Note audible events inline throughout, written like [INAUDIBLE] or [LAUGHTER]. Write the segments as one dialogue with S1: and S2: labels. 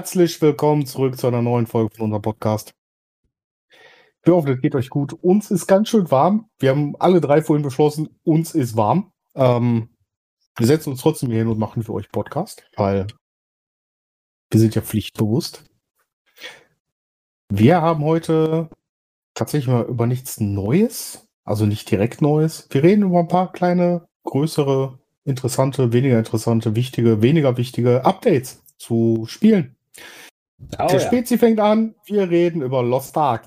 S1: Herzlich willkommen zurück zu einer neuen Folge von unserem Podcast. Wir hoffen, es geht euch gut. Uns ist ganz schön warm. Wir haben alle drei vorhin beschlossen, uns ist warm. Ähm, wir setzen uns trotzdem hier hin und machen für euch Podcast, weil wir sind ja pflichtbewusst. Wir haben heute tatsächlich mal über nichts Neues, also nicht direkt Neues. Wir reden über ein paar kleine, größere, interessante, weniger interessante, wichtige, weniger wichtige Updates zu Spielen. Oh, Der ja. Spezi fängt an, wir reden über Lost Ark.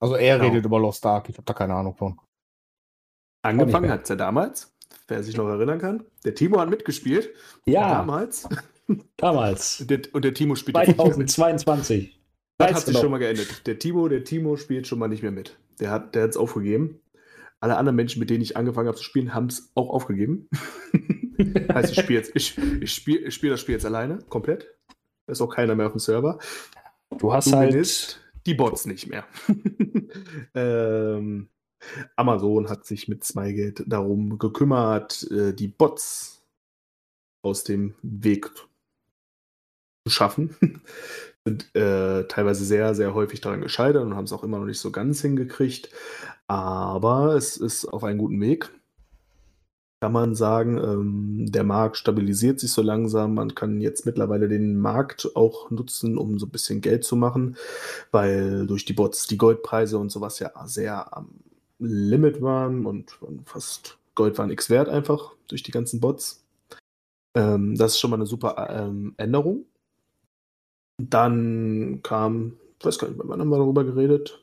S1: Also er genau. redet über Lost Ark, ich habe da keine Ahnung von.
S2: Angefangen hat es ja damals, wer sich noch erinnern kann. Der Timo hat mitgespielt.
S3: Ja.
S2: Damals. [LAUGHS]
S3: Damals.
S2: Und der, und der Timo spielt
S3: 2022.
S2: Das hat sich schon mal geändert. Der Timo, der Timo spielt schon mal nicht mehr mit. Der hat es aufgegeben. Alle anderen Menschen, mit denen ich angefangen habe zu spielen, haben es auch aufgegeben. [LAUGHS] heißt, ich spiele jetzt, ich, ich spiele ich spiel das Spiel jetzt alleine, komplett. Da ist auch keiner mehr auf dem Server.
S3: Du hast du halt
S2: die Bots nicht mehr. [LAUGHS] ähm, Amazon hat sich mit Smygate darum gekümmert, äh, die Bots aus dem Weg zu schaffen. [LAUGHS] Sind äh, teilweise sehr, sehr häufig daran gescheitert und haben es auch immer noch nicht so ganz hingekriegt. Aber es ist auf einem guten Weg kann man sagen, ähm, der Markt stabilisiert sich so langsam. Man kann jetzt mittlerweile den Markt auch nutzen, um so ein bisschen Geld zu machen, weil durch die Bots die Goldpreise und sowas ja sehr am Limit waren und fast Gold war nichts wert einfach durch die ganzen Bots. Ähm, das ist schon mal eine super ähm, Änderung. Dann kam, ich weiß gar nicht, wann haben wir darüber geredet?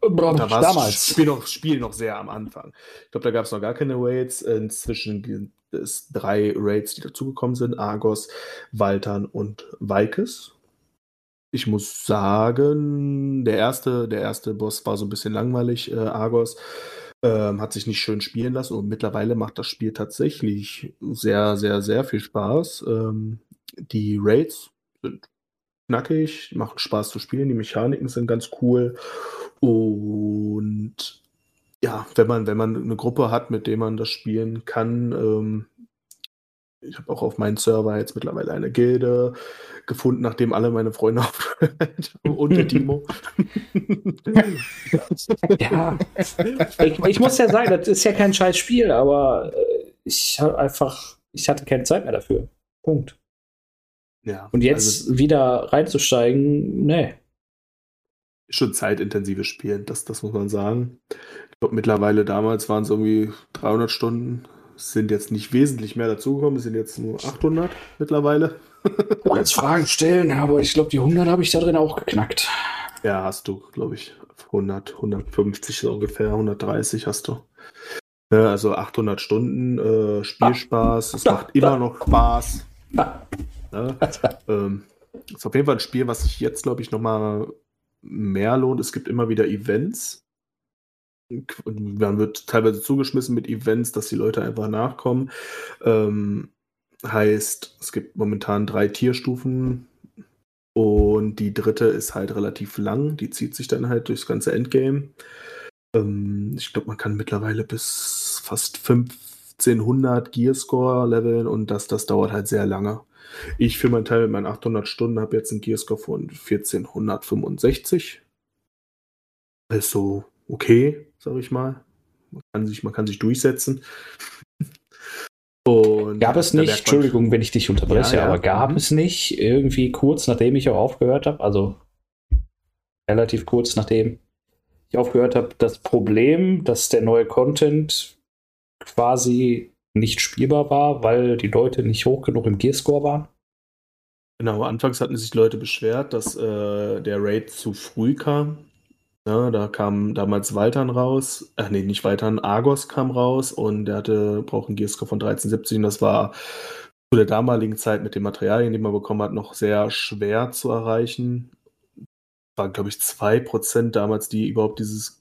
S2: Da war das Spiel noch, Spiel noch sehr am Anfang. Ich glaube, da gab es noch gar keine Raids. Inzwischen gibt es drei Raids, die dazugekommen sind: Argos, Waltern und Valkes. Ich muss sagen, der erste, der erste Boss war so ein bisschen langweilig, äh, Argos. Ähm, hat sich nicht schön spielen lassen und mittlerweile macht das Spiel tatsächlich sehr, sehr, sehr viel Spaß. Ähm, die Raids sind knackig, machen Spaß zu spielen, die Mechaniken sind ganz cool und ja, wenn man, wenn man eine Gruppe hat, mit der man das spielen kann, ähm, ich habe auch auf meinen Server jetzt mittlerweile eine Gilde gefunden, nachdem alle meine Freunde [LAUGHS] aufgehört und der Timo. [LAUGHS]
S3: ja, ich, ich, muss ja sagen, das ist ja kein scheiß Spiel, aber äh, ich habe einfach, ich hatte keine Zeit mehr dafür. Punkt. Ja, und jetzt also, wieder reinzusteigen, nee
S2: schon zeitintensives Spielen, das, das muss man sagen. Ich glaube, mittlerweile damals waren es irgendwie 300 Stunden, sind jetzt nicht wesentlich mehr dazugekommen, es sind jetzt nur 800 mittlerweile. [LAUGHS]
S3: Du jetzt Fragen stellen, aber ich glaube, die 100 habe ich da drin auch geknackt.
S2: Ja, hast du, glaube ich, 100, 150 so ungefähr, 130 hast du. Ja, also 800 Stunden äh, Spielspaß, es macht immer noch Spaß. Ja, ähm, ist auf jeden Fall ein Spiel, was ich jetzt, glaube ich, nochmal mehr lohnt. Es gibt immer wieder Events. Man wird teilweise zugeschmissen mit Events, dass die Leute einfach nachkommen. Ähm, heißt, es gibt momentan drei Tierstufen und die dritte ist halt relativ lang. Die zieht sich dann halt durchs ganze Endgame. Ähm, ich glaube, man kann mittlerweile bis fast 1500 Gearscore leveln und das, das dauert halt sehr lange. Ich für meinen Teil mit meinen 800 Stunden habe jetzt einen Gearscore von 1465. Also okay, sage ich mal. Man kann, sich, man kann sich durchsetzen.
S3: Und gab es nicht, Entschuldigung, wenn ich dich unterbreche, ja, ja. aber gab mhm. es nicht irgendwie kurz nachdem ich auch aufgehört habe, also relativ kurz nachdem ich aufgehört habe, das Problem, dass der neue Content quasi nicht spielbar war, weil die Leute nicht hoch genug im Gearscore waren?
S2: Genau, anfangs hatten sich Leute beschwert, dass äh, der Raid zu früh kam. Ja, da kam damals Waltern raus, ach nee, nicht Waltern, Argos kam raus und der hatte, braucht einen Gearscore von 1370 und das war zu der damaligen Zeit mit den Materialien, die man bekommen hat, noch sehr schwer zu erreichen. War, glaube ich, 2% damals, die überhaupt dieses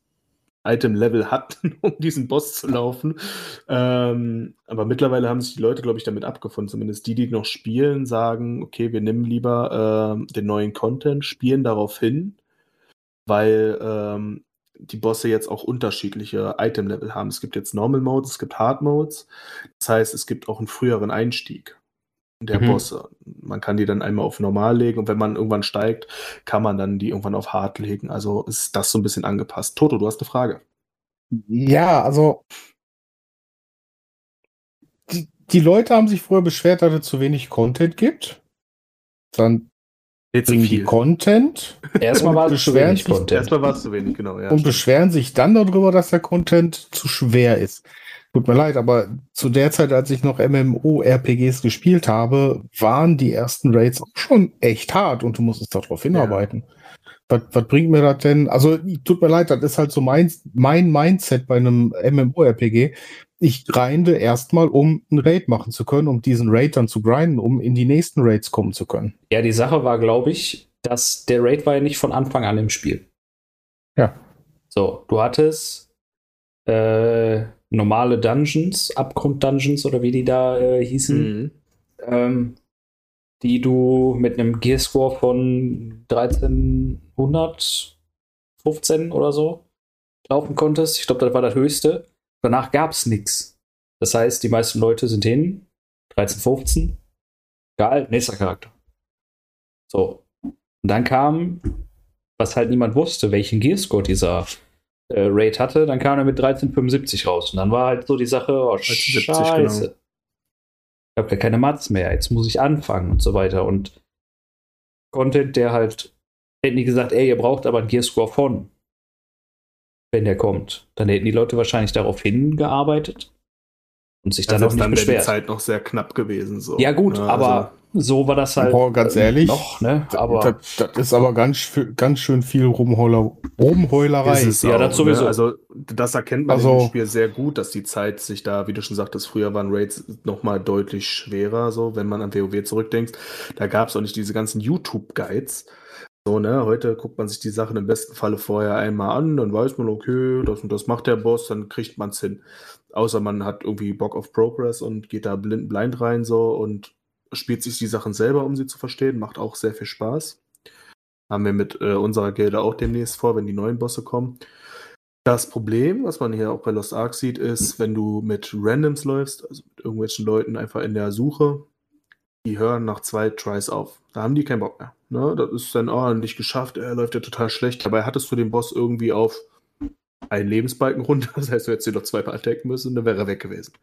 S2: Item-Level hatten, [LAUGHS] um diesen Boss zu laufen. Ähm, aber mittlerweile haben sich die Leute, glaube ich, damit abgefunden. Zumindest die, die noch spielen, sagen, okay, wir nehmen lieber äh, den neuen Content, spielen darauf hin, weil ähm, die Bosse jetzt auch unterschiedliche Item-Level haben. Es gibt jetzt Normal Modes, es gibt Hard Modes. Das heißt, es gibt auch einen früheren Einstieg. Der mhm. Boss. Man kann die dann einmal auf normal legen und wenn man irgendwann steigt, kann man dann die irgendwann auf hart legen. Also ist das so ein bisschen angepasst. Toto, du hast eine Frage.
S1: Ja, also die, die Leute haben sich früher beschwert, dass es zu wenig Content gibt. Dann Jetzt bringen die Content.
S3: Erstmal war es zu wenig
S2: Content. Erstmal war es zu wenig, genau.
S1: Ja, und stimmt. beschweren sich dann darüber, dass der Content zu schwer ist. Tut mir leid, aber zu der Zeit, als ich noch MMO-RPGs gespielt habe, waren die ersten Raids auch schon echt hart und du musstest darauf hinarbeiten. Ja. Was, was bringt mir das denn? Also, tut mir leid, das ist halt so mein, mein Mindset bei einem MMO-RPG. Ich grinde erstmal, um einen Raid machen zu können, um diesen Raid dann zu grinden, um in die nächsten Raids kommen zu können.
S3: Ja, die Sache war, glaube ich, dass der Raid war ja nicht von Anfang an im Spiel.
S1: Ja.
S3: So, du hattest äh, normale Dungeons, Abgrund-Dungeons oder wie die da äh, hießen, mhm. ähm, die du mit einem Gearscore von 1315 oder so laufen konntest. Ich glaube, das war das höchste. Danach gab es nichts. Das heißt, die meisten Leute sind hin, 1315, geil, nächster Charakter. So. Und dann kam, was halt niemand wusste, welchen Gearscore dieser äh, Raid hatte, dann kam er mit 1375 raus. Und dann war halt so die Sache, oh, scheiße. Genau. Ich habe ja keine Mats mehr, jetzt muss ich anfangen und so weiter. Und Content, der halt, hätten die gesagt, ey, ihr braucht aber einen Gearscore von, wenn der kommt. Dann hätten die Leute wahrscheinlich darauf hingearbeitet und sich dann
S2: also
S3: auch nicht
S2: dann
S3: beschwert.
S2: die Zeit noch sehr knapp gewesen. So.
S3: Ja gut, ja, ne, aber also so war das halt.
S1: Boah, ganz ehrlich.
S3: Noch, ne?
S1: Aber das, das ist aber ganz, ganz schön viel Rumheuler, Rumheulerei.
S2: ja, auch, das sowieso. Ne? Also, das erkennt man also, im Spiel sehr gut, dass die Zeit sich da, wie du schon sagtest, früher waren Raids nochmal deutlich schwerer, so, wenn man an WoW zurückdenkt. Da gab es auch nicht diese ganzen YouTube-Guides. So, ne, heute guckt man sich die Sachen im besten Falle vorher einmal an, dann weiß man, okay, das und das macht der Boss, dann kriegt man es hin. Außer man hat irgendwie Bock auf Progress und geht da blind, blind rein so und spielt sich die Sachen selber, um sie zu verstehen. Macht auch sehr viel Spaß. Haben wir mit äh, unserer Gilde auch demnächst vor, wenn die neuen Bosse kommen. Das Problem, was man hier auch bei Lost Ark sieht, ist, wenn du mit Randoms läufst, also mit irgendwelchen Leuten einfach in der Suche, die hören nach zwei Tries auf. Da haben die keinen Bock mehr. Ne? Das ist dann, oh, geschafft, er läuft ja total schlecht. Dabei hattest du den Boss irgendwie auf einen Lebensbalken runter. [LAUGHS] Das heißt, du hättest ihn noch zweimal attacken müssen, dann wäre er weg gewesen.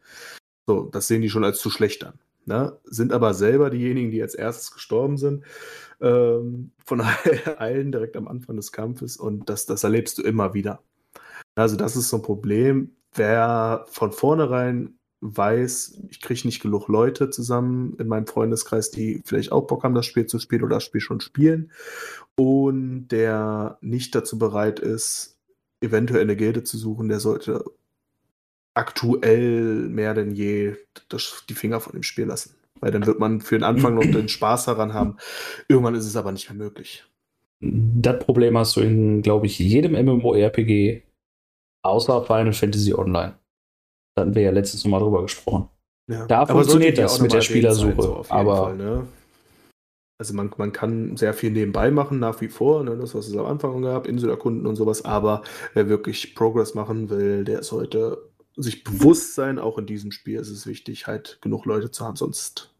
S2: So, das sehen die schon als zu schlecht an ne? sind aber selber diejenigen, die als erstes gestorben sind. Ähm, von [LAUGHS] allen direkt am Anfang des Kampfes und das, das erlebst du immer wieder. Also, das ist so ein Problem. Wer von vornherein weiß, ich kriege nicht genug Leute zusammen in meinem Freundeskreis, die vielleicht auch Bock haben, das Spiel zu spielen oder das Spiel schon spielen und der nicht dazu bereit ist, eventuell eine Gilde zu suchen, der sollte aktuell mehr denn je das, die Finger von dem Spiel lassen. Weil dann wird man für den Anfang noch den Spaß daran haben. Irgendwann ist es aber nicht mehr möglich.
S3: Das Problem hast du in, glaube ich, jedem MMORPG außer Final Fantasy Online. Da hatten wir ja letztes Mal drüber gesprochen. Ja. Da funktioniert das mit der Spielersuche. So aber Fall, ne?
S2: Also man, man kann sehr viel nebenbei machen, nach wie vor, ne, das, was es am Anfang gab, Insel erkunden und sowas, aber wer wirklich Progress machen will, der ist heute sich bewusst sein, auch in diesem Spiel ist es wichtig, halt genug Leute zu haben, sonst.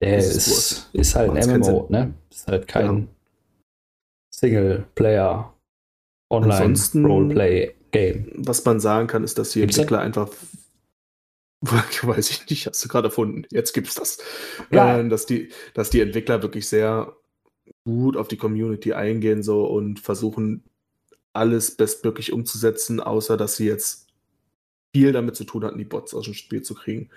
S3: Äh, ist, ist, ist halt ein MMO, ne? Ist halt kein ja. Singleplayer Online Roleplay Game.
S2: Was man sagen kann, ist, dass die Entwickler einfach [LAUGHS] weiß ich nicht, hast du gerade erfunden. Jetzt gibt's das. Ja. Äh, dass, die, dass die Entwickler wirklich sehr gut auf die Community eingehen so und versuchen, alles bestmöglich umzusetzen, außer dass sie jetzt viel damit zu tun hatten, die Bots aus dem Spiel zu kriegen.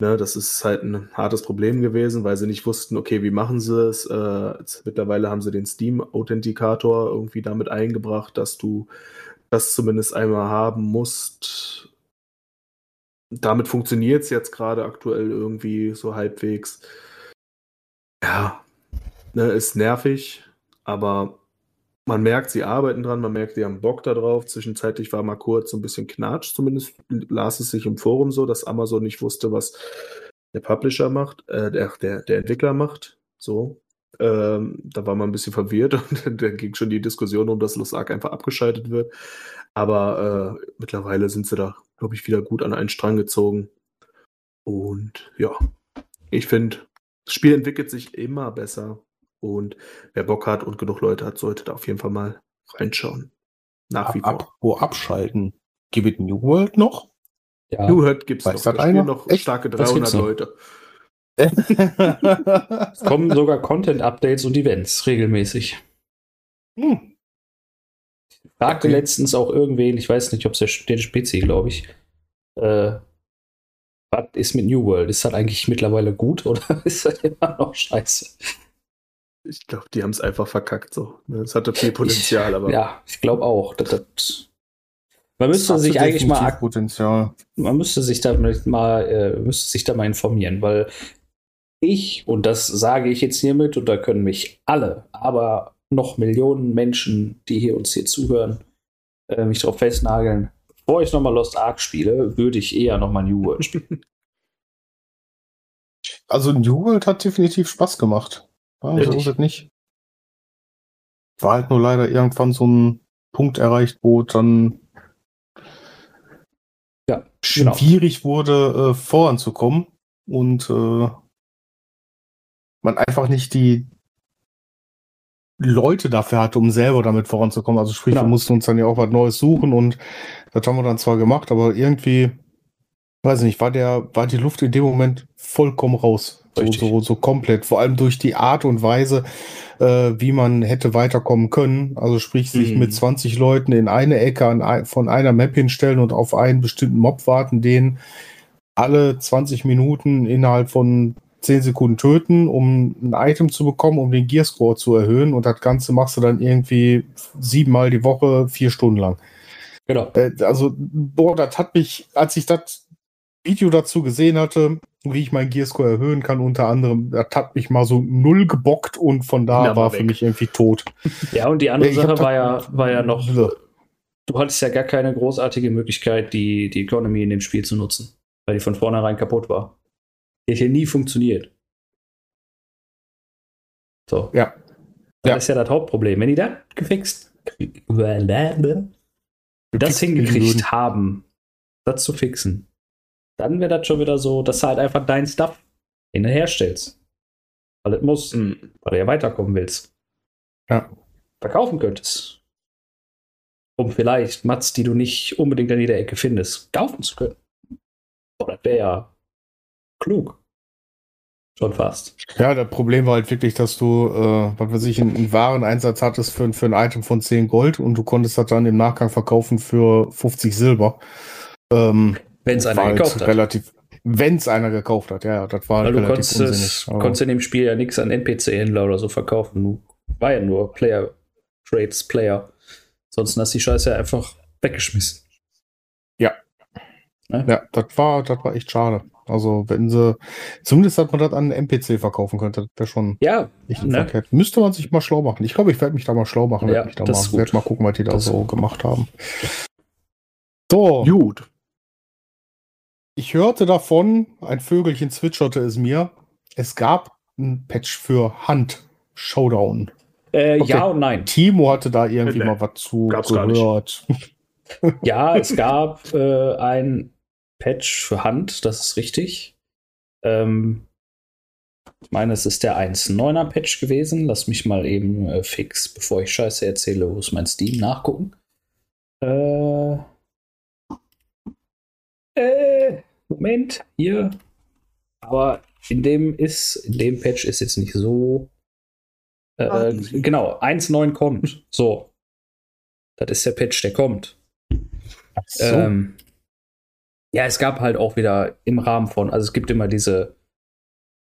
S2: Ne, das ist halt ein hartes Problem gewesen, weil sie nicht wussten, okay, wie machen sie es. Äh, mittlerweile haben sie den Steam-Authentikator irgendwie damit eingebracht, dass du das zumindest einmal haben musst. Damit funktioniert es jetzt gerade aktuell irgendwie so halbwegs. Ja, ne, ist nervig, aber man merkt, sie arbeiten dran, man merkt, sie haben Bock darauf. Zwischenzeitlich war mal kurz so ein bisschen Knatsch, zumindest las es sich im Forum so, dass Amazon nicht wusste, was der Publisher macht, äh, der, der, Entwickler macht. So. Ähm, da war man ein bisschen verwirrt [LAUGHS] und dann ging schon die Diskussion um, dass Los Ark einfach abgeschaltet wird. Aber äh, mittlerweile sind sie da, glaube ich, wieder gut an einen Strang gezogen. Und ja, ich finde, Das Spiel entwickelt sich immer besser. Und wer Bock hat und genug Leute hat, sollte da auf jeden Fall mal reinschauen.
S1: Nach wie vor. Wo abschalten? Gibt es New World noch?
S2: Ja. New World gibt es
S1: noch. Da spielen noch
S2: Echt? starke 300 Leute. [LAUGHS]
S3: es kommen sogar Content-Updates und Events regelmäßig. Hm. Ich fragte okay. letztens auch irgendwen, ich weiß nicht, ob es der, der Spezi, glaube ich, äh, was ist mit New World? Ist das eigentlich mittlerweile gut oder [LAUGHS] ist das immer noch scheiße?
S2: Ich glaube, die haben es einfach verkackt so. Es hatte viel Potenzial,
S3: ich,
S2: aber.
S3: Ja, ich glaube auch. Das, das, man müsste das sich eigentlich mal. Potenzial. Man müsste sich da mal, äh, müsste sich da mal informieren, weil ich, und das sage ich jetzt hiermit, und da können mich alle, aber noch Millionen Menschen, die hier uns hier zuhören, äh, mich darauf festnageln, bevor ich nochmal Lost Ark spiele, würde ich eher nochmal New World spielen.
S1: Also New World hat definitiv Spaß gemacht. Also so ist nicht. War halt nur leider irgendwann so ein Punkt erreicht, wo dann
S3: ja,
S1: genau. schwierig wurde, äh, voranzukommen und äh, man einfach nicht die Leute dafür hatte, um selber damit voranzukommen. Also sprich, genau. wir mussten uns dann ja auch was Neues suchen und das haben wir dann zwar gemacht, aber irgendwie, weiß ich nicht, war der, war die Luft in dem Moment vollkommen raus. So, so, so komplett. Vor allem durch die Art und Weise, äh, wie man hätte weiterkommen können. Also sprich, sich mhm. mit 20 Leuten in eine Ecke an, von einer Map hinstellen und auf einen bestimmten Mob warten, den alle 20 Minuten innerhalb von 10 Sekunden töten, um ein Item zu bekommen, um den Gearscore zu erhöhen. Und das Ganze machst du dann irgendwie siebenmal die Woche, vier Stunden lang.
S3: Genau.
S1: Äh, also, boah, das hat mich, als ich das Video dazu gesehen hatte, wie ich meinen Gearscore erhöhen kann, unter anderem, das hat mich mal so null gebockt und von da ja, war für mich irgendwie tot. [LAUGHS]
S3: Ja, und die andere Sache war ja, war ja noch, du hattest ja gar keine großartige Möglichkeit, die, die Economy in dem Spiel zu nutzen, weil die von vornherein kaputt war. Die hätte nie funktioniert. So.
S1: Ja.
S3: Das ja. ist ja das Hauptproblem. Wenn die das gefixt, das hingekriegt haben, das zu fixen, dann wäre das schon wieder so, dass du halt einfach dein Stuff herstellst. Weil es muss, mhm. weil du ja weiterkommen willst.
S1: Ja.
S3: Verkaufen könntest. Um vielleicht Mats, die du nicht unbedingt an jeder Ecke findest, kaufen zu können. Boah, das wäre ja klug. Schon fast.
S1: Ja, das Problem war halt wirklich, dass du, äh, was weiß ich, einen, einen Wareneinsatz hattest für, für ein Item von 10 Gold und du konntest das dann im Nachgang verkaufen für 50 Silber.
S3: Ähm, wenn es einer
S1: halt
S3: gekauft hat.
S1: Relativ, wenn es einer gekauft hat, ja, das war
S3: Weil du konntest, unsinnig, konntest in dem Spiel ja nichts an NPC-Händler oder so verkaufen. Du war ja nur Player, Trades, Player. Ansonsten hast du die Scheiße ja einfach weggeschmissen.
S1: Ja. Ne? Ja, das war, das war echt schade. Also, wenn sie, zumindest hat man das an einen NPC verkaufen könnte, das wäre schon
S3: ja,
S1: nicht ne? verkehrt. Müsste man sich mal schlau machen. Ich glaube, ich werde mich da mal schlau machen. Ja, werde mal, werd mal gucken, was die da das so gemacht haben. So. Gut. Ich hörte davon, ein Vögelchen zwitscherte es mir, es gab ein Patch für Hand Showdown.
S3: Äh, ja und nein.
S1: Timo hatte da irgendwie nee, mal was zu gehört. [LAUGHS]
S3: ja, es gab äh, ein Patch für Hand, das ist richtig. Ähm, ich meine, es ist der 1.9er Patch gewesen. Lass mich mal eben äh, fix, bevor ich Scheiße erzähle, wo ist mein Steam nachgucken. Äh, äh, Moment, hier. Aber in dem ist, in dem Patch ist jetzt nicht so. Äh, ah, genau, 1.9 kommt. So. Das ist der Patch, der kommt. So. Ähm, ja, es gab halt auch wieder im Rahmen von, also es gibt immer diese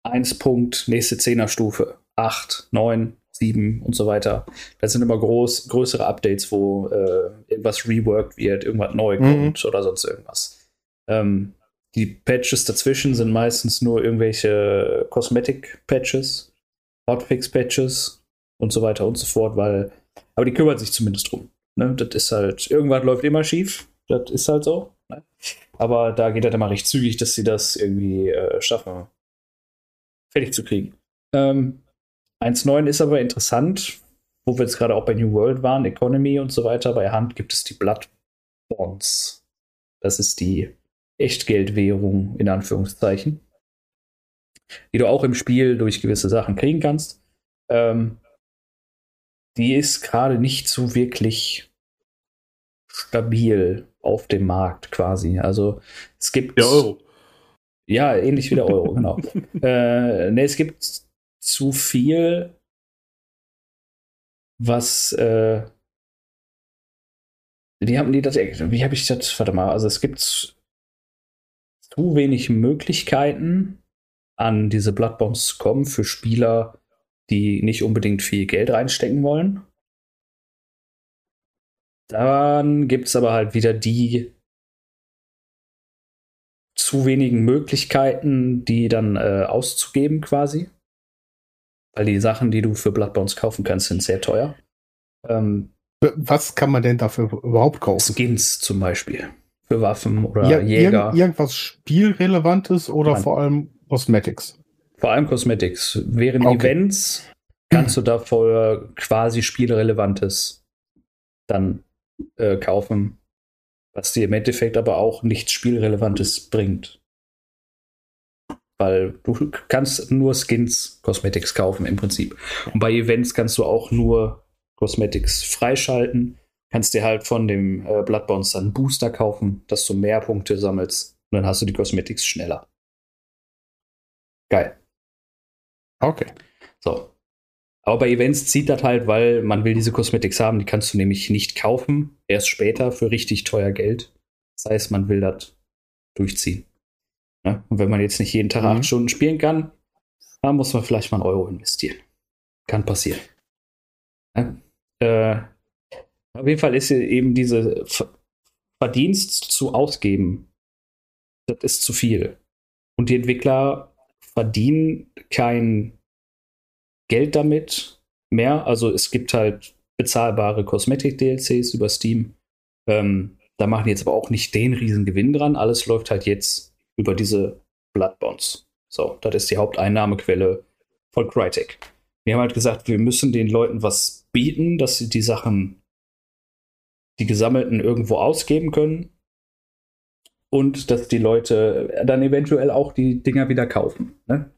S3: 1 Punkt, nächste 10er Stufe, 8, 9, 7 und so weiter. Das sind immer groß, größere Updates, wo äh, irgendwas reworked wird, irgendwas neu mhm. kommt oder sonst irgendwas. Ähm, die Patches dazwischen sind meistens nur irgendwelche Cosmetic-Patches, Hotfix-Patches und so weiter und so fort, weil, aber die kümmert sich zumindest drum. Ne? Das ist halt, irgendwas läuft immer schief, das ist halt so. Ne? Aber da geht halt immer recht zügig, dass sie das irgendwie äh, schaffen, fertig zu kriegen. Ähm, 1.9 ist aber interessant, wo wir jetzt gerade auch bei New World waren, Economy und so weiter. Bei Hand gibt es die Blood Bonds. Das ist die Echtgeldwährung in Anführungszeichen. die du auch im Spiel durch gewisse Sachen kriegen kannst. Ähm, die ist gerade nicht so wirklich stabil auf dem Markt quasi. Also es gibt.
S2: Der Euro.
S3: Ja, ähnlich wie der Euro, [LAUGHS] genau. Äh, ne, es gibt zu viel, was. Äh, die haben die das. Wie habe ich das? Warte mal, also es gibt zu wenig Möglichkeiten, an diese Bloodbombs zu kommen für Spieler, die nicht unbedingt viel Geld reinstecken wollen. Dann gibt es aber halt wieder die zu wenigen Möglichkeiten, die dann äh, auszugeben quasi. Weil die Sachen, die du für Bloodbounds kaufen kannst, sind sehr teuer. Ähm,
S1: Was kann man denn dafür überhaupt kaufen?
S3: Skins zum Beispiel. Für Waffen oder
S1: Ja,
S3: Jäger.
S1: irgend, irgendwas Spielrelevantes oder
S3: Nein.
S1: vor allem Cosmetics?
S3: Vor allem Cosmetics. Während
S1: Okay.
S3: Events kannst du davor quasi Spielrelevantes dann äh, kaufen, was dir im Endeffekt aber auch nichts Spielrelevantes bringt. Weil du kannst nur Skins, Cosmetics kaufen im Prinzip. Und bei Events kannst du auch nur Cosmetics freischalten. Kannst dir halt von dem äh, Bloodbounce dann einen Booster kaufen, dass du mehr Punkte sammelst. Und dann hast du die Cosmetics schneller. Geil.
S1: Okay.
S3: So. Aber bei Events zieht das halt, weil man will diese Cosmetics haben, die kannst du nämlich nicht kaufen, erst später für richtig teuer Geld. Das heißt, man will das durchziehen. Ne? Und wenn man jetzt nicht jeden Tag
S1: Mhm.
S3: acht Stunden spielen kann, dann muss man vielleicht mal einen Euro investieren. Kann passieren. Ne? Äh, auf jeden Fall ist eben diese Ver- Verdienst zu ausgeben, das ist zu viel. Und die Entwickler verdienen kein Geld damit mehr. Also es gibt halt bezahlbare Kosmetik-DLCs über Steam. Ähm, da machen die jetzt aber auch nicht den riesen Gewinn dran. Alles läuft halt jetzt über diese Bloodbounds. So, das ist die Haupteinnahmequelle von Crytek. Wir haben halt gesagt, wir müssen den Leuten was bieten, dass sie die Sachen, die gesammelten, irgendwo ausgeben können. Und dass die Leute dann eventuell auch die Dinger wieder kaufen. Ne?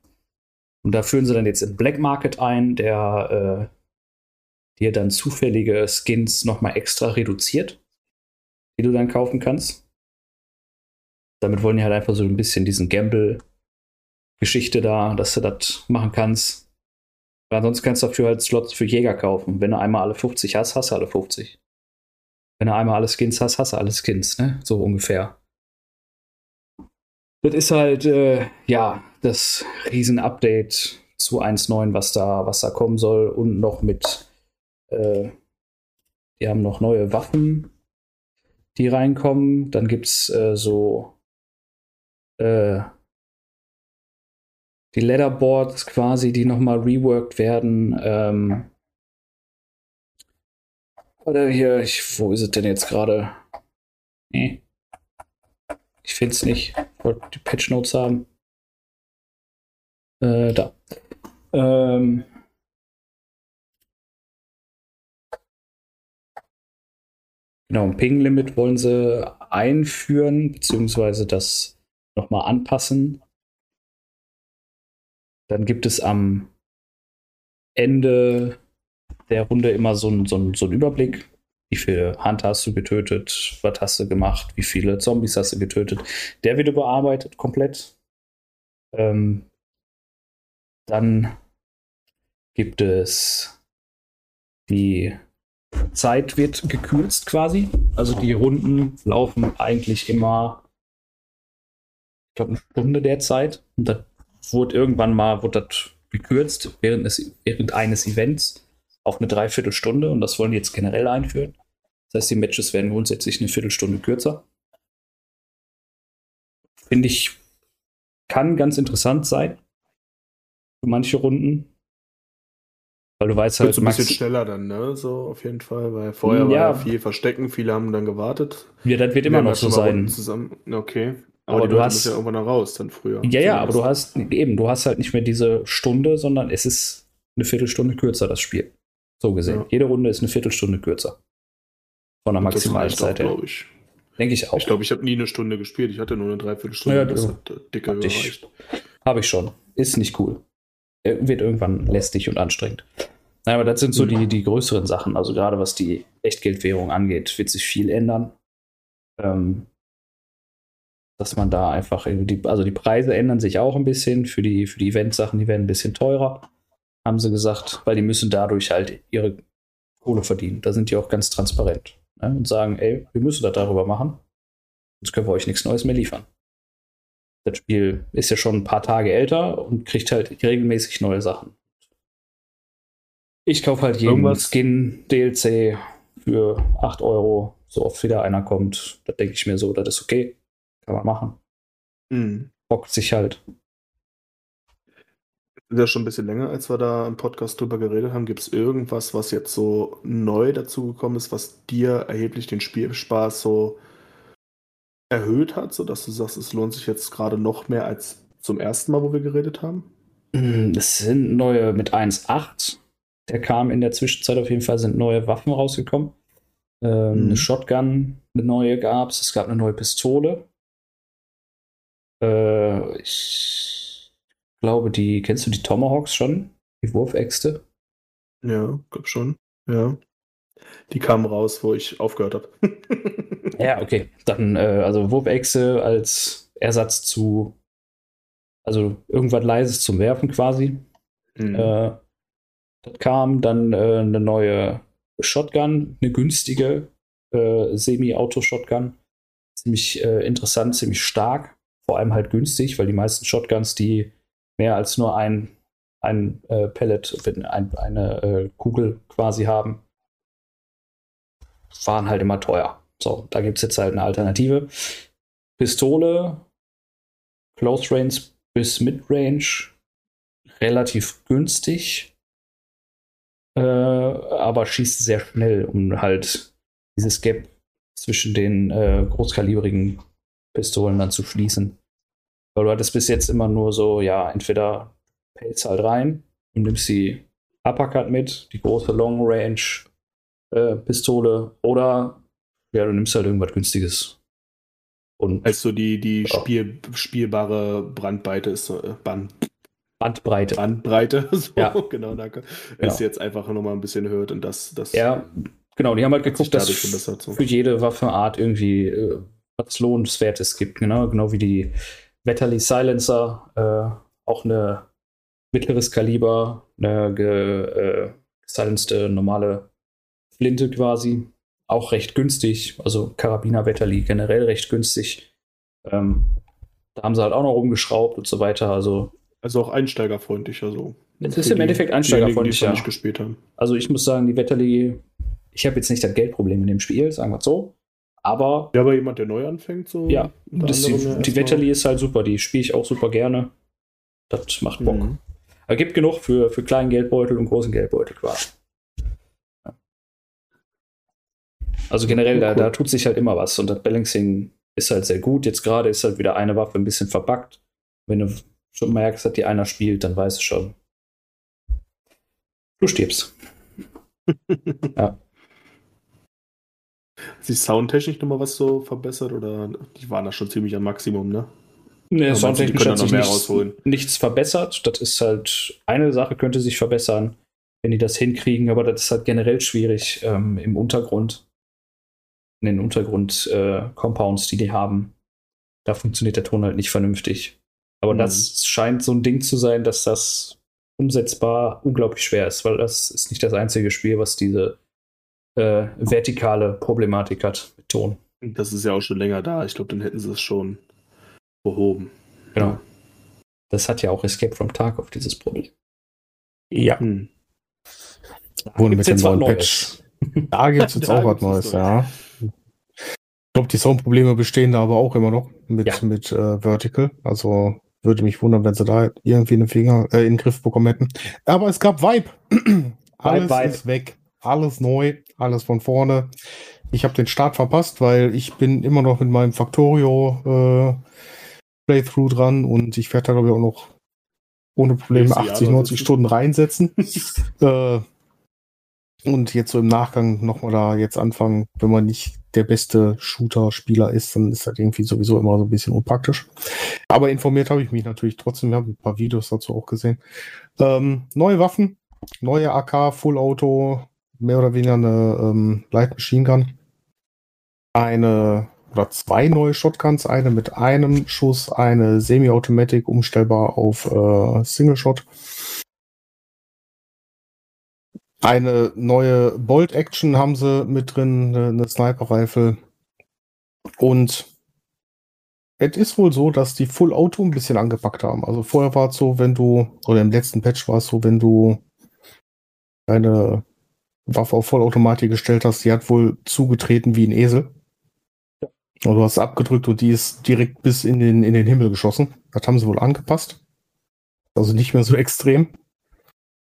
S3: Und da führen sie dann jetzt in Black Market ein, der äh, dir dann zufällige Skins nochmal extra reduziert, die du dann kaufen kannst. Damit wollen die halt einfach so ein bisschen diesen Gamble-Geschichte da, dass du das machen kannst. Weil ansonsten kannst du dafür halt Slots für Jäger kaufen. Wenn du einmal alle 50 hast, hast du alle 50. Wenn du einmal alle Skins hast, hast du alle Skins, ne? So ungefähr. Das ist halt, äh, ja, das Riesen-Update zu 1.9, was da, was da kommen soll. Und noch mit, äh, die haben noch neue Waffen, die reinkommen. Dann gibt es äh, so äh, die Leaderboards quasi, die nochmal reworked werden. Ähm, oder hier, ich, wo ist es denn jetzt gerade? Nee. Ich finde es nicht. Ich wollte die Patch Notes haben. Äh, da. Ähm. Genau, ein Ping-Limit wollen sie einführen, beziehungsweise das nochmal anpassen. Dann gibt es am Ende der Runde immer so so einen- so einen Überblick. Wie viele Hunter hast du getötet? Was hast du gemacht? Wie viele Zombies hast du getötet? Der wird überarbeitet komplett. Ähm, dann gibt es die Zeit wird gekürzt quasi. Also die Runden laufen eigentlich immer, ich glaube, eine Stunde derzeit. Und das wurde irgendwann mal wurde das gekürzt während, des, während eines Events auf eine Dreiviertelstunde. Und das wollen die jetzt generell einführen. Das heißt, die Matches werden grundsätzlich eine Viertelstunde kürzer. Finde ich, kann ganz interessant sein. Für manche Runden. Weil du weißt halt,
S2: so ein bisschen schneller dann, ne? So auf jeden Fall, weil vorher
S3: Ja.
S2: war ja viel Verstecken, viele haben dann gewartet.
S3: ja, das wird immer noch so sein.
S2: Zusammen. Okay.
S3: Aber
S2: Aber,
S3: du
S2: Leute
S3: hast-
S2: ja irgendwann noch raus, dann früher.
S3: Ja, ja, aber du hast eben, du hast halt nicht mehr diese Stunde, sondern es ist eine Viertelstunde kürzer, das Spiel. So gesehen.
S2: Ja.
S3: Jede Runde ist eine Viertelstunde kürzer. Von der
S2: auch,
S3: Maximalzeit her.
S2: ich.
S3: Denke ich auch.
S2: Ich glaube, ich habe nie eine Stunde gespielt. Ich hatte nur eine Dreiviertelstunde.
S3: Ja,
S2: das hat äh, dicker gereicht.
S3: Habe ich schon. ist nicht cool. Wird irgendwann lästig und anstrengend. Naja, aber das sind so mhm. die, die größeren Sachen. Also gerade was die Echtgeldwährung angeht, wird sich viel ändern. Ähm, dass man da einfach, die, also die Preise ändern sich auch ein bisschen für die, für die Event-Sachen, die werden ein bisschen teurer, haben sie gesagt, weil die müssen dadurch halt ihre Kohle verdienen. Da sind die auch ganz transparent ne? und sagen, ey, wir müssen das darüber machen, sonst können wir euch nichts Neues mehr liefern. Das Spiel ist ja schon ein paar Tage älter und kriegt halt regelmäßig neue Sachen. Ich kaufe halt jeden Irgendwas? Skin, DLC für 8 Euro, so oft wieder einer kommt. Da denke ich mir so, das ist okay. Kann man machen. Mhm. Bockt sich halt.
S2: Das ist ja schon ein bisschen länger, als wir da im Podcast drüber geredet haben. Gibt es irgendwas, was jetzt so neu dazugekommen ist, was dir erheblich den Spielspaß so erhöht hat, sodass du sagst, es lohnt sich jetzt gerade noch mehr als zum ersten Mal, wo wir geredet haben?
S3: Hm, es sind neue mit 1.8 der kam in der Zwischenzeit auf jeden Fall, sind neue Waffen rausgekommen. Ähm, mhm. Eine Shotgun, eine neue gab es. Es gab eine neue Pistole. Äh, ich glaube, die, kennst du die Tomahawks schon? Die Wurfäxte?
S2: Ja, glaub schon. Ja. Die kamen raus, wo ich aufgehört habe. [LAUGHS]
S3: ja, okay. Dann, äh, also Wurfäxte als Ersatz zu, also irgendwas Leises zum Werfen quasi. Mhm. Äh, das kam dann äh, eine neue Shotgun, eine günstige äh, Semi-Auto-Shotgun. Ziemlich äh, interessant, ziemlich stark. Vor allem halt günstig, weil die meisten Shotguns, die mehr als nur ein, ein äh, Pellet, ein, eine äh, Kugel quasi haben, waren halt immer teuer. So, da gibt es jetzt halt eine Alternative. Pistole, Close Range bis Mid Range, relativ günstig äh, aber schießt sehr schnell, um halt dieses Gap zwischen den äh, großkalibrigen Pistolen dann zu schließen. Weil du hattest bis jetzt immer nur so, ja, entweder hältst halt rein und nimmst die Uppercut mit, die große Long Range äh, Pistole, oder ja, du nimmst halt irgendwas günstiges.
S2: Und also die, die ja. Spiel, spielbare Brandweite ist äh, Band,
S3: Bandbreite.
S2: Bandbreite, [LAUGHS] so, ja. genau, danke. Ist ja. jetzt einfach nochmal ein bisschen erhöht und das, das.
S3: Ja, genau, die haben halt geguckt, dass es so. für jede Waffenart irgendwie äh, was Lohnenswertes gibt, genau, genau wie die Wetterly Silencer, äh, auch eine mittleres Kaliber, eine ge, äh, silenced normale Flinte quasi, auch recht günstig, also Karabiner Wetterly generell recht günstig. Ähm, da haben sie halt auch noch rumgeschraubt und so weiter, also
S2: also auch einsteigerfreundlich, also.
S3: Es ist im Endeffekt einsteigerfreundlich,
S2: die, die gespielt haben.
S3: Also ich muss sagen, die Wetterli, ich habe jetzt nicht das Geldproblem in dem Spiel, sagen wir so. Aber.
S2: Ja, aber jemand, der neu anfängt, so.
S3: Ja, das, die, die Wetterli ist halt super, die spiele ich auch super gerne. Das macht Bock. Mhm. Aber gibt genug für, für kleinen Geldbeutel und großen Geldbeutel quasi. Also generell, cool. da, da tut sich halt immer was und das Balancing ist halt sehr gut. Jetzt gerade ist halt wieder eine Waffe ein bisschen verpackt. Wenn du schon merkst, dass die einer spielt, dann weißt du schon. Du stirbst. [LAUGHS] ja.
S2: Hat sich soundtechnisch nochmal was so verbessert oder die waren da schon ziemlich am Maximum, ne?
S3: Nee, soundtechnisch hat sich nichts, nichts verbessert. Das ist halt, eine Sache könnte sich verbessern, wenn die das hinkriegen, aber das ist halt generell schwierig ähm, im Untergrund. In den Untergrund-Compounds, äh, die die haben. Da funktioniert der Ton halt nicht vernünftig. Aber mhm. das scheint so ein Ding zu sein, dass das umsetzbar unglaublich schwer ist, weil das ist nicht das einzige Spiel, was diese äh, vertikale Problematik hat mit Ton.
S2: Das ist ja auch schon länger da. Ich glaube, dann hätten sie es schon behoben.
S3: Genau. Das hat ja auch Escape from Tarkov, dieses Problem.
S1: Ja. Hm. Da mit dem neuen Patch. Da gibt es jetzt [LAUGHS] auch was Neues, ja. Ich glaube, die Soundprobleme bestehen da aber auch immer noch mit, ja. mit äh, Vertical. Also würde mich wundern, wenn sie da irgendwie einen Finger äh, in den Griff bekommen hätten. Aber es gab Vibe. [CLEARS THROAT] alles Vibe, ist weg. Alles neu. Alles von vorne. Ich habe den Start verpasst, weil ich bin immer noch mit meinem Factorio äh, Playthrough dran und ich werde da glaube ich auch noch ohne Probleme 80, 90 Stunden reinsetzen. [LAUGHS] äh, Und jetzt so im Nachgang nochmal da jetzt anfangen, wenn man nicht der beste Shooter-Spieler ist, dann ist das irgendwie sowieso immer so ein bisschen unpraktisch. Aber informiert habe ich mich natürlich trotzdem. Ich habe ein paar Videos dazu auch gesehen. Ähm, neue Waffen, neue AK, Full Auto, mehr oder weniger eine ähm, Light Machine Gun. Eine oder zwei neue Shotguns, eine mit einem Schuss, eine Semi-Automatic, umstellbar auf äh, Single Shot eine neue Bolt Action haben sie mit drin, eine, eine Sniper-Rifle. Und es ist wohl so, dass die Full Auto ein bisschen angepackt haben. Also vorher war es so, wenn du, oder im letzten Patch war es so, wenn du deine Waffe auf Vollautomatik gestellt hast, die hat wohl zugetreten wie ein Esel. Ja. Und du hast abgedrückt und die ist direkt bis in den, in den Himmel geschossen. Das haben sie wohl angepasst. Also nicht mehr so extrem.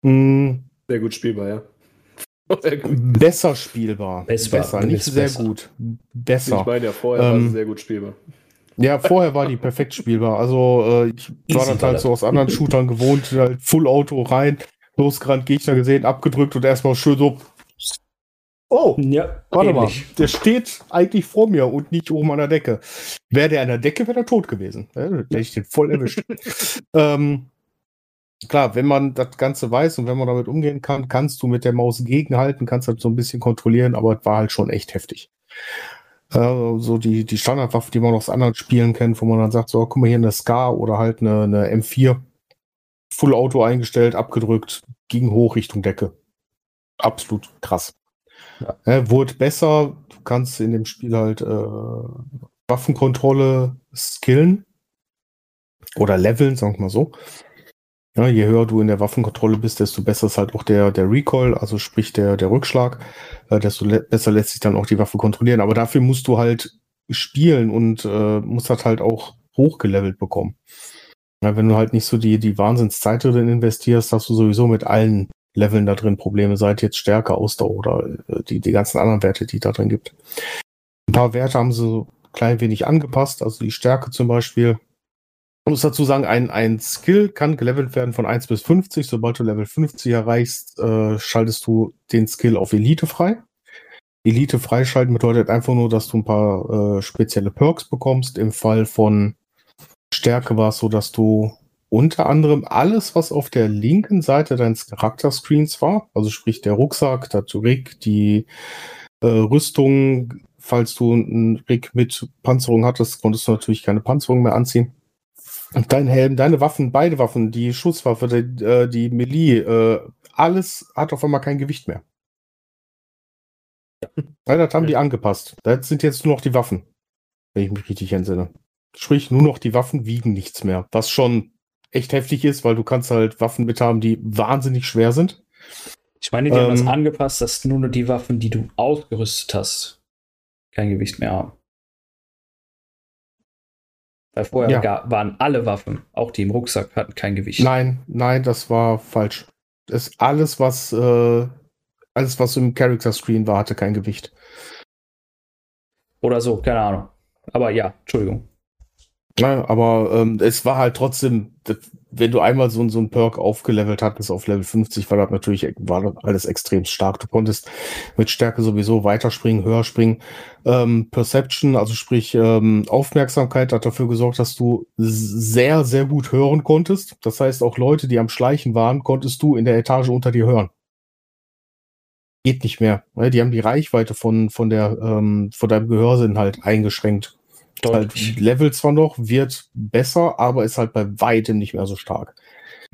S2: Hm. Sehr gut spielbar, ja. [LAUGHS]
S1: Besser spielbar.
S3: Besser,
S1: besser. nicht sehr besser. gut. Besser.
S2: Ich meine ja, vorher ähm, war sie sehr gut spielbar.
S1: Ja, vorher war die perfekt spielbar. Also äh, ich Easy war das halt so aus anderen Shootern gewohnt, halt Full Auto rein, losgerannt, Gegner gesehen, abgedrückt und erstmal schön so. Oh, ja, warte ähnlich. mal, der steht eigentlich vor mir und nicht oben an der Decke. Wäre der an der Decke, wäre er tot gewesen. Hätte ich den voll erwischt. [LAUGHS] ähm, klar, wenn man das Ganze weiß und wenn man damit umgehen kann, kannst du mit der Maus gegenhalten, kannst halt so ein bisschen kontrollieren, aber es war halt schon echt heftig. Äh, so die, die Standardwaffe, die man aus anderen Spielen kennt, wo man dann sagt, so, guck mal hier eine Scar oder halt eine, eine M4. Full Auto eingestellt, abgedrückt, ging hoch Richtung Decke. Absolut krass. Ja. Äh, wurde besser, du kannst in dem Spiel halt äh, Waffenkontrolle skillen oder leveln, sagen wir mal so. Ja, je höher du in der Waffenkontrolle bist, desto besser ist halt auch der, der Recoil, also sprich der, der Rückschlag, äh, desto besser lässt sich dann auch die Waffe kontrollieren. Aber dafür musst du halt spielen und äh, musst das halt auch hochgelevelt bekommen. Ja, wenn du halt nicht so die, die Wahnsinnszeit drin investierst, hast du sowieso mit allen Leveln da drin Probleme, seit jetzt Stärke, Ausdauer oder äh, die, die ganzen anderen Werte, die da drin gibt. Ein paar Werte haben sie so klein wenig angepasst, also die Stärke zum Beispiel ich muss dazu sagen, ein, ein Skill kann gelevelt werden von 1 bis 50. Sobald du Level 50 erreichst, äh, schaltest du den Skill auf Elite frei. Elite freischalten bedeutet einfach nur, dass du ein paar äh, spezielle Perks bekommst. Im Fall von Stärke war es so, dass du unter anderem alles, was auf der linken Seite deines Charakterscreens war, also sprich der Rucksack, der Rig, die äh, Rüstung, falls du einen Rig mit Panzerung hattest, konntest du natürlich keine Panzerung mehr anziehen Dein Helm, deine Waffen, beide Waffen, die Schusswaffe, die, äh, die Melee, äh, alles hat auf einmal kein Gewicht mehr. [LAUGHS] Ja, das haben die angepasst. Das sind jetzt nur noch die Waffen, wenn ich mich richtig entsinne. Sprich, nur noch die Waffen wiegen nichts mehr. Was schon echt heftig ist, weil du kannst halt Waffen mit haben, die wahnsinnig schwer sind.
S3: Ich meine, die ähm, haben das ähm, angepasst, dass nur noch die Waffen, die du ausgerüstet hast, kein Gewicht mehr haben. Weil vorher ja. gar, waren alle Waffen, auch die im Rucksack, hatten kein Gewicht.
S1: Nein, nein, das war falsch. Das alles, was äh, alles, was im Character Screen war, hatte kein Gewicht.
S3: Oder so, keine Ahnung. Aber ja, Entschuldigung.
S1: Ja, aber ähm, es war halt trotzdem, wenn du einmal so, so ein Perk aufgelevelt hattest auf Level 50, war das natürlich war das alles extrem stark. Du konntest mit Stärke sowieso weiterspringen, höher springen. Ähm, Perception, also sprich ähm, Aufmerksamkeit, hat dafür gesorgt, dass du sehr, sehr gut hören konntest. Das heißt, auch Leute, die am Schleichen waren, konntest du in der Etage unter dir hören. Geht nicht mehr. Ne? Die haben die Reichweite von, von, der, ähm, von deinem Gehörsinn halt eingeschränkt. Halt Level zwar noch, wird besser, aber ist halt bei weitem nicht mehr so stark.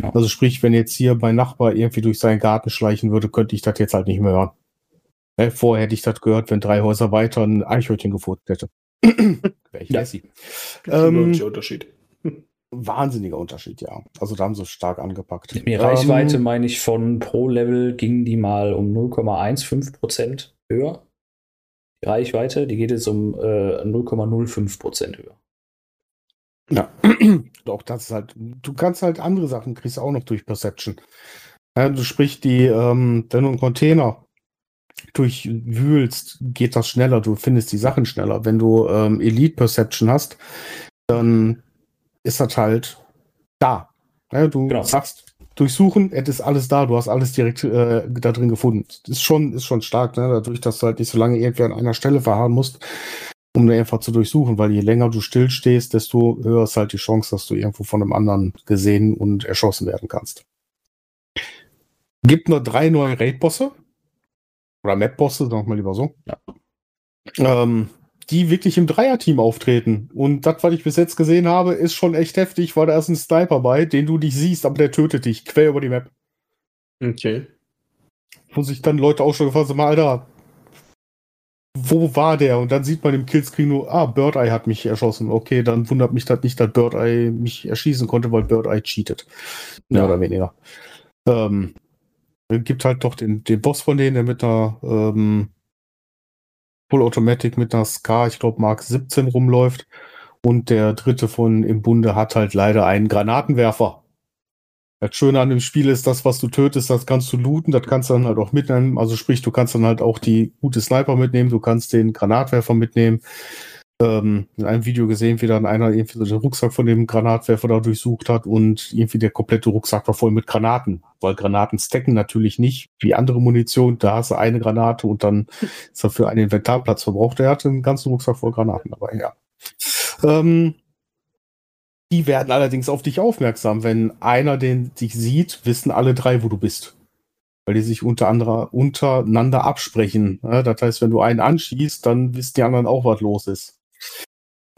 S1: Ja. Also sprich, wenn jetzt hier mein Nachbar irgendwie durch seinen Garten schleichen würde, könnte ich das jetzt halt nicht mehr hören. Äh, vorher hätte ich das gehört, wenn drei Häuser weiter ein Eichhörnchen gefurzt hätte. [CLEARS THROAT] Wäre ich ja. Ähm, Unterschied. [LAUGHS] Wahnsinniger Unterschied, ja. Also da haben sie stark angepackt.
S3: Die Reichweite, ähm, meine ich, von pro Level ging die mal um 0,15 Prozent höher die Reichweite, die geht jetzt um äh, 0,05% höher.
S1: Ja, [CLEARS THROAT] auch das ist halt, du kannst halt andere Sachen, kriegst auch noch durch Perception. Ja, du sprich die, ähm, wenn du einen Container durchwühlst, geht das schneller, du findest die Sachen schneller. Wenn du ähm, Elite Perception hast, dann ist das halt da. Ja, du genau. sagst, durchsuchen, es ist alles da, du hast alles direkt äh, da drin gefunden. Ist schon, ist schon stark, ne? dadurch, dass du halt nicht so lange irgendwie an einer Stelle verharren musst, um da einfach zu durchsuchen, weil je länger du stillstehst, desto höher ist halt die Chance, dass du irgendwo von einem anderen gesehen und erschossen werden kannst. Gibt nur drei neue Raid-Bosse. Oder Map-Bosse, sagen wir mal lieber so. Ja. Ähm, die wirklich im Dreierteam auftreten. Und das, was ich bis jetzt gesehen habe, ist schon echt heftig, weil da ist ein Sniper bei, den du nicht siehst, aber der tötet dich quer über die Map.
S2: Okay.
S1: Wo sich dann Leute auch schon gefragt haben, Alter, wo war der? Und dann sieht man im Killscreen nur, ah, Bird Eye hat mich erschossen. Okay, dann wundert mich das nicht, dass Bird Eye mich erschießen konnte, weil Bird Eye cheatet. Mehr ja. oder weniger. Ähm, gibt halt doch den, den Boss von denen, der mit einer ähm, Full Automatic mit einer SCAR, ich glaube Mark 17 rumläuft. Und der dritte von im Bunde hat halt leider einen Granatenwerfer. Das Schöne an dem Spiel ist, das, was du tötest, das kannst du looten, das kannst du dann halt auch mitnehmen. Also sprich, du kannst dann halt auch die gute Sniper mitnehmen, du kannst den Granatwerfer mitnehmen. Ähm, in einem Video gesehen, wie dann einer irgendwie so den Rucksack von dem Granatwerfer da durchsucht hat und irgendwie der komplette Rucksack war voll mit Granaten, weil Granaten stacken natürlich nicht wie andere Munition. Da hast du eine Granate und dann ist er für einen Inventarplatz verbraucht. Er hatte einen ganzen Rucksack voll Granaten dabei, ja. Ähm, die werden allerdings auf dich aufmerksam. Wenn einer den dich sieht, wissen alle drei, wo du bist. Weil die sich unter anderer, untereinander absprechen. Ja, das heißt, wenn du einen anschießt, dann wissen die anderen auch, was los ist.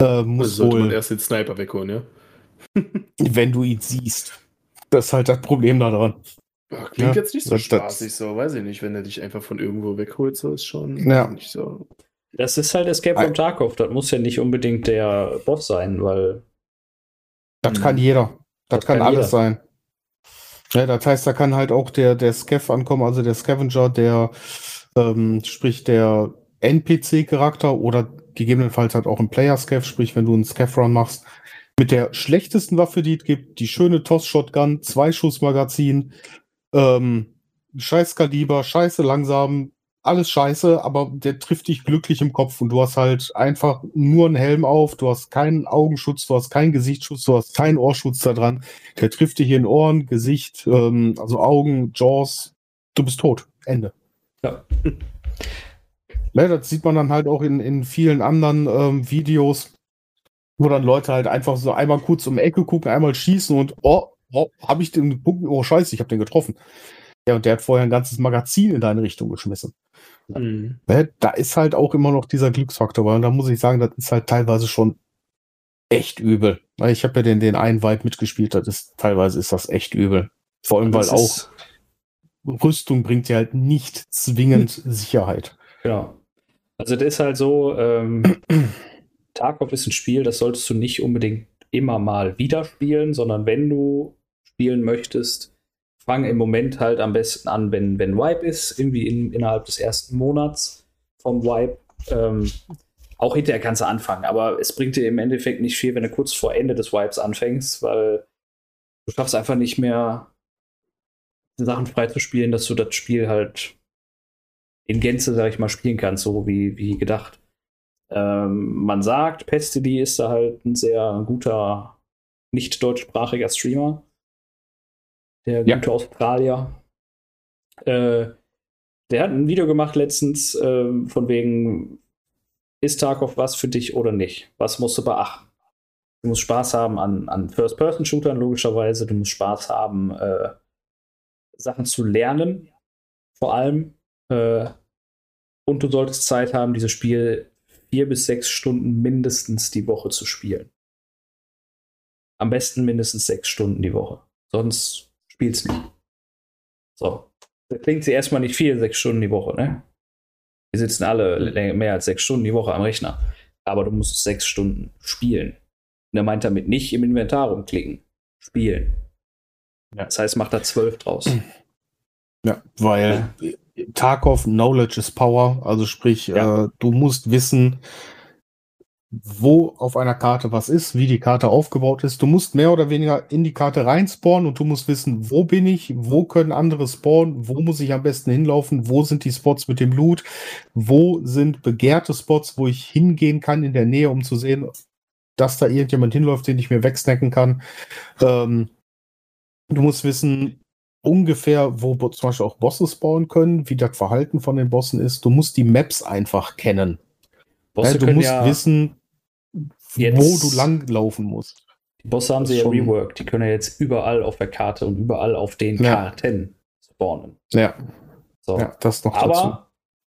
S2: Äh, muss also sollte wohl, man erst den Sniper wegholen, ja? [LAUGHS]
S1: wenn du ihn siehst. Das ist halt das Problem daran.
S2: Ach, klingt ja, jetzt nicht so spaßig, das, so, weiß ich nicht. Wenn er dich einfach von irgendwo wegholt, so ist schon
S1: ja.
S2: nicht so.
S3: Das ist halt Escape from Tarkov. Das muss ja nicht unbedingt der Boss sein, weil
S1: das kann jeder. Das, das kann, kann, alles jeder. sein. Ja, das heißt, da kann halt auch der, der Scav ankommen, also der Scavenger, der, ähm, sprich der NPC-Charakter oder gegebenenfalls halt auch ein Player-Scav, sprich, wenn du einen Scav-Run machst, mit der schlechtesten Waffe, die es gibt, die schöne Toss-Shotgun, Zwei-Schuss-Magazin, ähm, scheiß Kaliber, scheiße langsam, alles scheiße, aber der trifft dich glücklich im Kopf und du hast halt einfach nur einen Helm auf, du hast keinen Augenschutz, du hast keinen Gesichtsschutz, du hast keinen Ohrschutz da dran. Der trifft dich in Ohren, Gesicht, ähm, also Augen, Jaws, du bist tot. Ende. Ja. Ja das sieht man dann halt auch in, in vielen anderen ähm, Videos, wo dann Leute halt einfach so einmal kurz um die Ecke gucken, einmal schießen und oh, oh habe ich den Punkt, oh scheiße, ich habe den getroffen. Ja, und der hat vorher ein ganzes Magazin in deine Richtung geschmissen. Mhm. Da ist halt auch immer noch dieser Glücksfaktor, weil da muss ich sagen, das ist halt teilweise schon echt übel. Ich habe ja den, den einen weit mitgespielt, das ist, teilweise ist das echt übel. Vor allem, weil auch Rüstung bringt ja halt nicht zwingend Sicherheit.
S3: Ja. Also das ist halt so, ähm, [CLEARS THROAT] Tarkov ist ein Spiel, das solltest du nicht unbedingt immer mal wieder spielen, sondern wenn du spielen möchtest, fange im Moment halt am besten an, wenn, wenn Wipe ist, irgendwie in, innerhalb des ersten Monats vom Wipe. Ähm, auch hinterher kannst du anfangen, aber es bringt dir im Endeffekt nicht viel, wenn du kurz vor Ende des Wipes anfängst, weil du schaffst einfach nicht mehr Sachen frei zu spielen, dass du das Spiel halt in Gänze, sag ich mal, spielen kannst, so wie, wie gedacht. Ähm, man sagt, Pestily ist da halt ein sehr guter, nicht deutschsprachiger Streamer der ja. gute Australier. Äh, der hat ein Video gemacht letztens äh, von wegen, ist Tarkov was für dich oder nicht? Was musst du beachten? Du musst Spaß haben an, an First-Person-Shootern, logischerweise. Du musst Spaß haben, äh, Sachen zu lernen, vor allem. Äh, und du solltest Zeit haben, dieses Spiel vier bis sechs Stunden mindestens die Woche zu spielen. Am besten mindestens sechs Stunden die Woche. Sonst spiel's nicht. So. Das klingt sie erstmal nicht viel, sechs Stunden die Woche, ne? Wir sitzen alle mehr als sechs Stunden die Woche am Rechner. Aber du musst sechs Stunden spielen. Und er meint damit nicht im Inventar rumklicken. Spielen. Ja. Das heißt, macht da zwölf draus.
S1: Ja, weil ja. Tarkov Knowledge is Power. Also sprich, ja. äh, du musst wissen, wo auf einer Karte was ist, wie die Karte aufgebaut ist. Du musst mehr oder weniger in die Karte reinspawnen und du musst wissen, wo bin ich, wo können andere spawnen, wo muss ich am besten hinlaufen, wo sind die Spots mit dem Loot, wo sind begehrte Spots, wo ich hingehen kann in der Nähe, um zu sehen, dass da irgendjemand hinläuft, den ich mir wegsnacken kann. Ähm, du musst wissen, ungefähr, wo zum Beispiel auch Bosse spawnen können, wie das Verhalten von den Bossen ist. Du musst die Maps einfach kennen. Ja, du musst ja wissen, wo du langlaufen musst.
S3: Die Bosse haben sie ja reworked. Die können ja jetzt überall auf der Karte und überall auf den ja. Karten spawnen.
S1: Ja.
S3: So. ja das noch Aber dazu.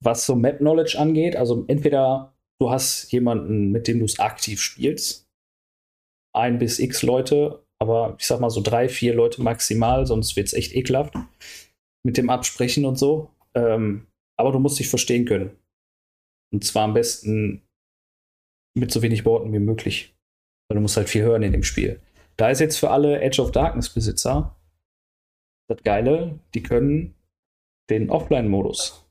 S3: was so Map Knowledge angeht, also entweder du hast jemanden, mit dem du es aktiv spielst, ein bis x Leute, aber ich sag mal so drei, vier Leute maximal, sonst wird es echt ekelhaft mit dem Absprechen und so. Ähm, aber du musst dich verstehen können. Und zwar am besten mit so wenig Worten wie möglich. Weil du musst halt viel hören in dem Spiel. Da ist jetzt für alle Edge of Darkness Besitzer das Geile, die können den Offline-Modus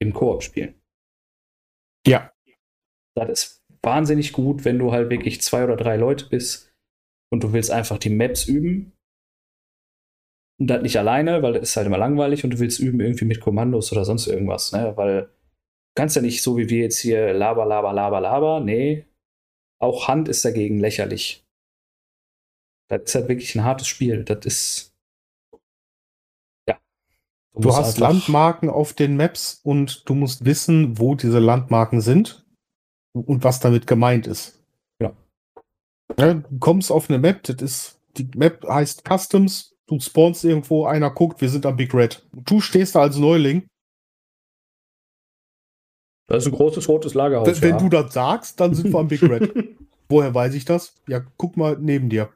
S3: im Koop spielen.
S1: Ja.
S3: Das ist wahnsinnig gut, wenn du halt wirklich zwei oder drei Leute bist und du willst einfach die Maps üben. Und das nicht alleine, weil das ist halt immer langweilig und du willst üben irgendwie mit Kommandos oder sonst irgendwas, ne? Weil du kannst ja nicht so wie wir jetzt hier laber, laber, laber, laber. Nee. Auch Hand ist dagegen lächerlich. Das ist halt wirklich ein hartes Spiel. Das ist.
S1: Ja. Du, du hast Landmarken auf den Maps und du musst wissen, wo diese Landmarken sind und was damit gemeint ist.
S3: Ja.
S1: du kommst auf eine Map, das ist, die Map heißt Customs, du spawnst irgendwo, einer guckt, wir sind am Big Red. Du stehst da als Neuling.
S3: Das ist ein großes rotes Lagerhaus.
S1: Wenn, ja. du das sagst, dann sind wir am Big Red. [LAUGHS] Woher weiß ich das? Ja, guck mal neben dir.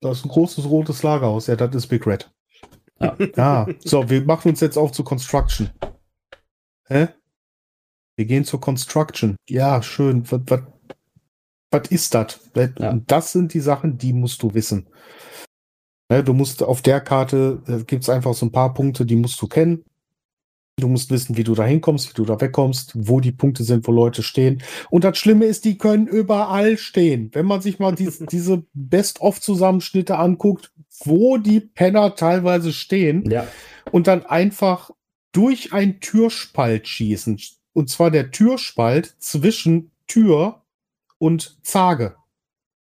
S1: Das ist ein großes rotes Lagerhaus. Ja, das ist Big Red. Ja. ja. So, wir machen uns jetzt auf zu Construction. Hä? Wir gehen zur Construction. Ja, schön. Was, was, was ist das? Ja. Das sind die Sachen, die musst du wissen. Ne, du musst auf der Karte, äh, gibt es einfach so ein paar Punkte, die musst du kennen. Du musst wissen, wie du da hinkommst, wie du da wegkommst, wo die Punkte sind, wo Leute stehen. Und das Schlimme ist, die können überall stehen. Wenn man sich mal die, [LAUGHS] diese Best-of-Zusammenschnitte anguckt, wo die Penner teilweise stehen
S3: ja.
S1: und dann einfach durch ein Türspalt schießen. Und zwar der Türspalt zwischen Tür und Zage.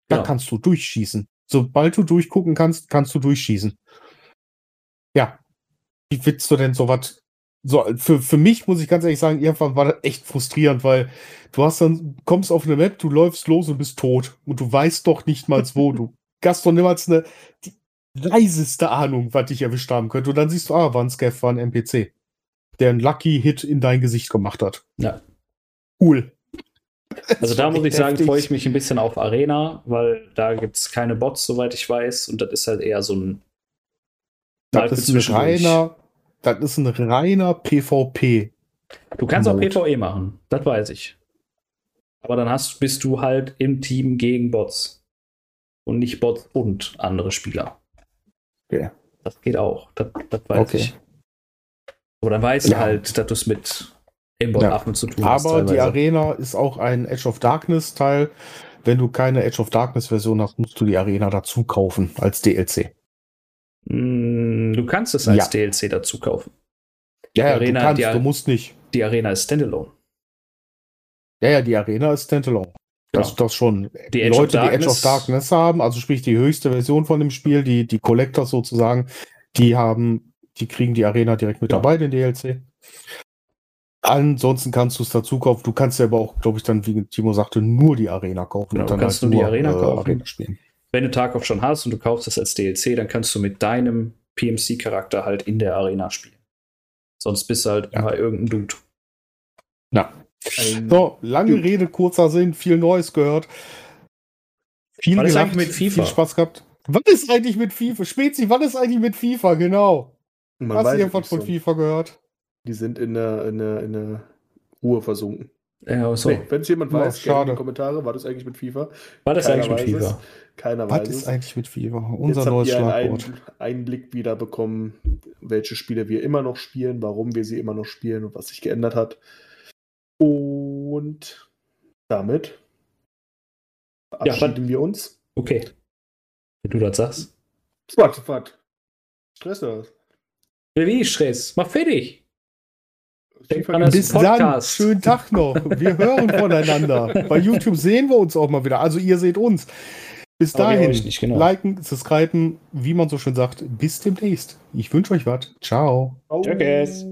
S1: Da ja. kannst du durchschießen. Sobald du durchgucken kannst, kannst du durchschießen. Ja. Wie willst du denn sowas? So, für, für mich muss ich ganz ehrlich sagen, irgendwann war das echt frustrierend, weil du hast dann, kommst auf eine Map, du läufst los und bist tot. Und du weißt doch nicht mal wo. Du [LAUGHS] hast doch niemals eine die leiseste Ahnung, was dich erwischt haben könnte. Und dann siehst du, ah, war ein Scaff, war ein NPC der einen Lucky Hit in dein Gesicht gemacht hat.
S3: Ja.
S1: Cool.
S3: Also da muss ich sagen, freue ich mich ein bisschen auf Arena, weil da gibt es keine Bots, soweit ich weiß, und das ist halt eher so ein.
S1: Das ist ein reiner, das ist ein reiner PvP.
S3: Du kannst auch PvE machen, das weiß ich. Aber dann hast, bist du halt im Team gegen Bots. Und nicht Bots und andere Spieler.
S1: Okay.
S3: Das geht auch, das, das weiß okay. ich. Aber dann weißt ja. du halt, dass du es mit Aimbot-Affen ja. zu tun
S1: hast. Aber die Arena ist auch ein Edge of Darkness-Teil. Wenn du keine Edge of Darkness-Version hast, musst du die Arena dazu kaufen als DLC.
S3: Mm, du kannst es als ja. DLC dazu kaufen.
S1: Ja, ja Arena, du kannst, die, du musst nicht.
S3: Die Arena ist Standalone.
S1: Ja, ja, die Arena ist Standalone. Das, genau. das schon. Die Leute, die Edge of Darkness haben, also sprich die höchste Version von dem Spiel, die, die Collectors sozusagen, die haben die kriegen die Arena direkt mit ja. dabei, den DLC. Ansonsten kannst du es dazu kaufen. Du kannst ja aber auch, glaube ich, dann, wie Timo sagte, nur die Arena kaufen.
S3: Genau, und dann kannst halt du die Arena äh, kaufen. Arena spielen. Wenn du Tarkov schon hast und du kaufst es als DLC, dann kannst du mit deinem PMC-Charakter halt in der Arena spielen. Sonst bist du halt ja. immer irgendein Dude.
S1: Ja. Ein so, lange Dude. Rede, kurzer Sinn, viel Neues gehört.
S3: Viel was gelacht, mit FIFA?
S1: Viel Spaß gehabt. Was ist eigentlich mit FIFA? Spezi, was ist eigentlich mit FIFA? Genau. Man Hast du irgendwas von so. FIFA gehört?
S2: Die sind in der, in der, in der Ruhe versunken.
S3: Ja, so. Nee,
S2: Wenn es jemand weiß, schade. in die Kommentare, war das eigentlich mit FIFA?
S3: War das Keiner eigentlich mit FIFA?
S2: Keiner Was weiß
S1: ist es. eigentlich mit FIFA? Unser Jetzt neues Schlagwort.
S2: Einen Einblick wieder bekommen, welche Spiele wir immer noch spielen, warum wir sie immer noch spielen und was sich geändert hat. Und damit verabschieden ja, wir uns.
S3: Okay. Wenn du das sagst.
S2: Warte, warte. Stress das.
S3: Wie Stress? Mach fertig.
S1: Denkt an Bis dann. Schönen Tag noch. Wir hören voneinander. [LAUGHS] Bei YouTube sehen wir uns auch mal wieder. Also ihr seht uns. Bis dahin, nicht, genau. liken, subscriben, wie man so schön sagt. Bis demnächst. Ich wünsche euch was. Ciao.
S3: Tschüss.